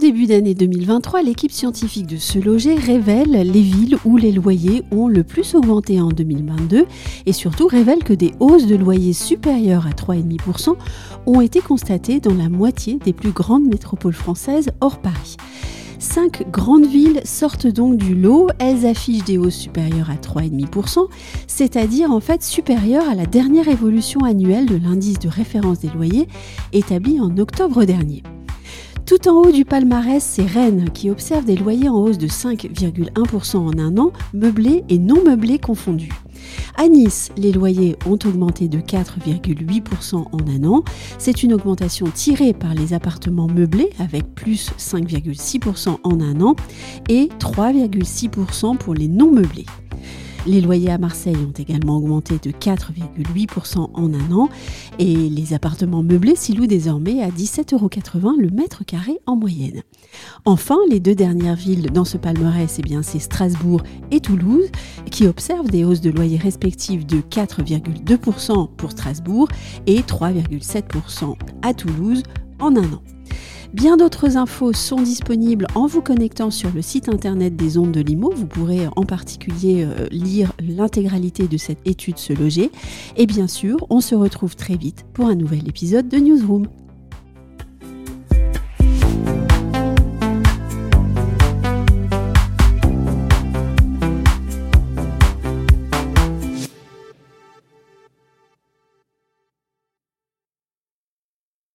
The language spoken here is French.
début d'année 2023, l'équipe scientifique de Se Loger révèle les villes où les loyers ont le plus augmenté en 2022 et surtout révèle que des hausses de loyers supérieures à 3,5% ont été constatées dans la moitié des plus grandes métropoles françaises hors Paris. Cinq grandes villes sortent donc du lot. Elles affichent des hausses supérieures à 3,5%, c'est-à-dire en fait supérieures à la dernière évolution annuelle de l'indice de référence des loyers établi en octobre dernier. Tout en haut du palmarès, c'est Rennes qui observe des loyers en hausse de 5,1% en un an, meublés et non meublés confondus. À Nice, les loyers ont augmenté de 4,8% en un an. C'est une augmentation tirée par les appartements meublés avec plus 5,6% en un an et 3,6% pour les non meublés. Les loyers à Marseille ont également augmenté de 4,8% en un an et les appartements meublés s'y louent désormais à 17,80 euros le mètre carré en moyenne. Enfin, les deux dernières villes dans ce palmarès, eh c'est Strasbourg et Toulouse qui observent des hausses de loyers respectives de 4,2% pour Strasbourg et 3,7% à Toulouse en un an. Bien d'autres infos sont disponibles en vous connectant sur le site internet des ondes de Limo. Vous pourrez en particulier euh, lire l'intégralité de cette étude Se loger. Et bien sûr, on se retrouve très vite pour un nouvel épisode de Newsroom.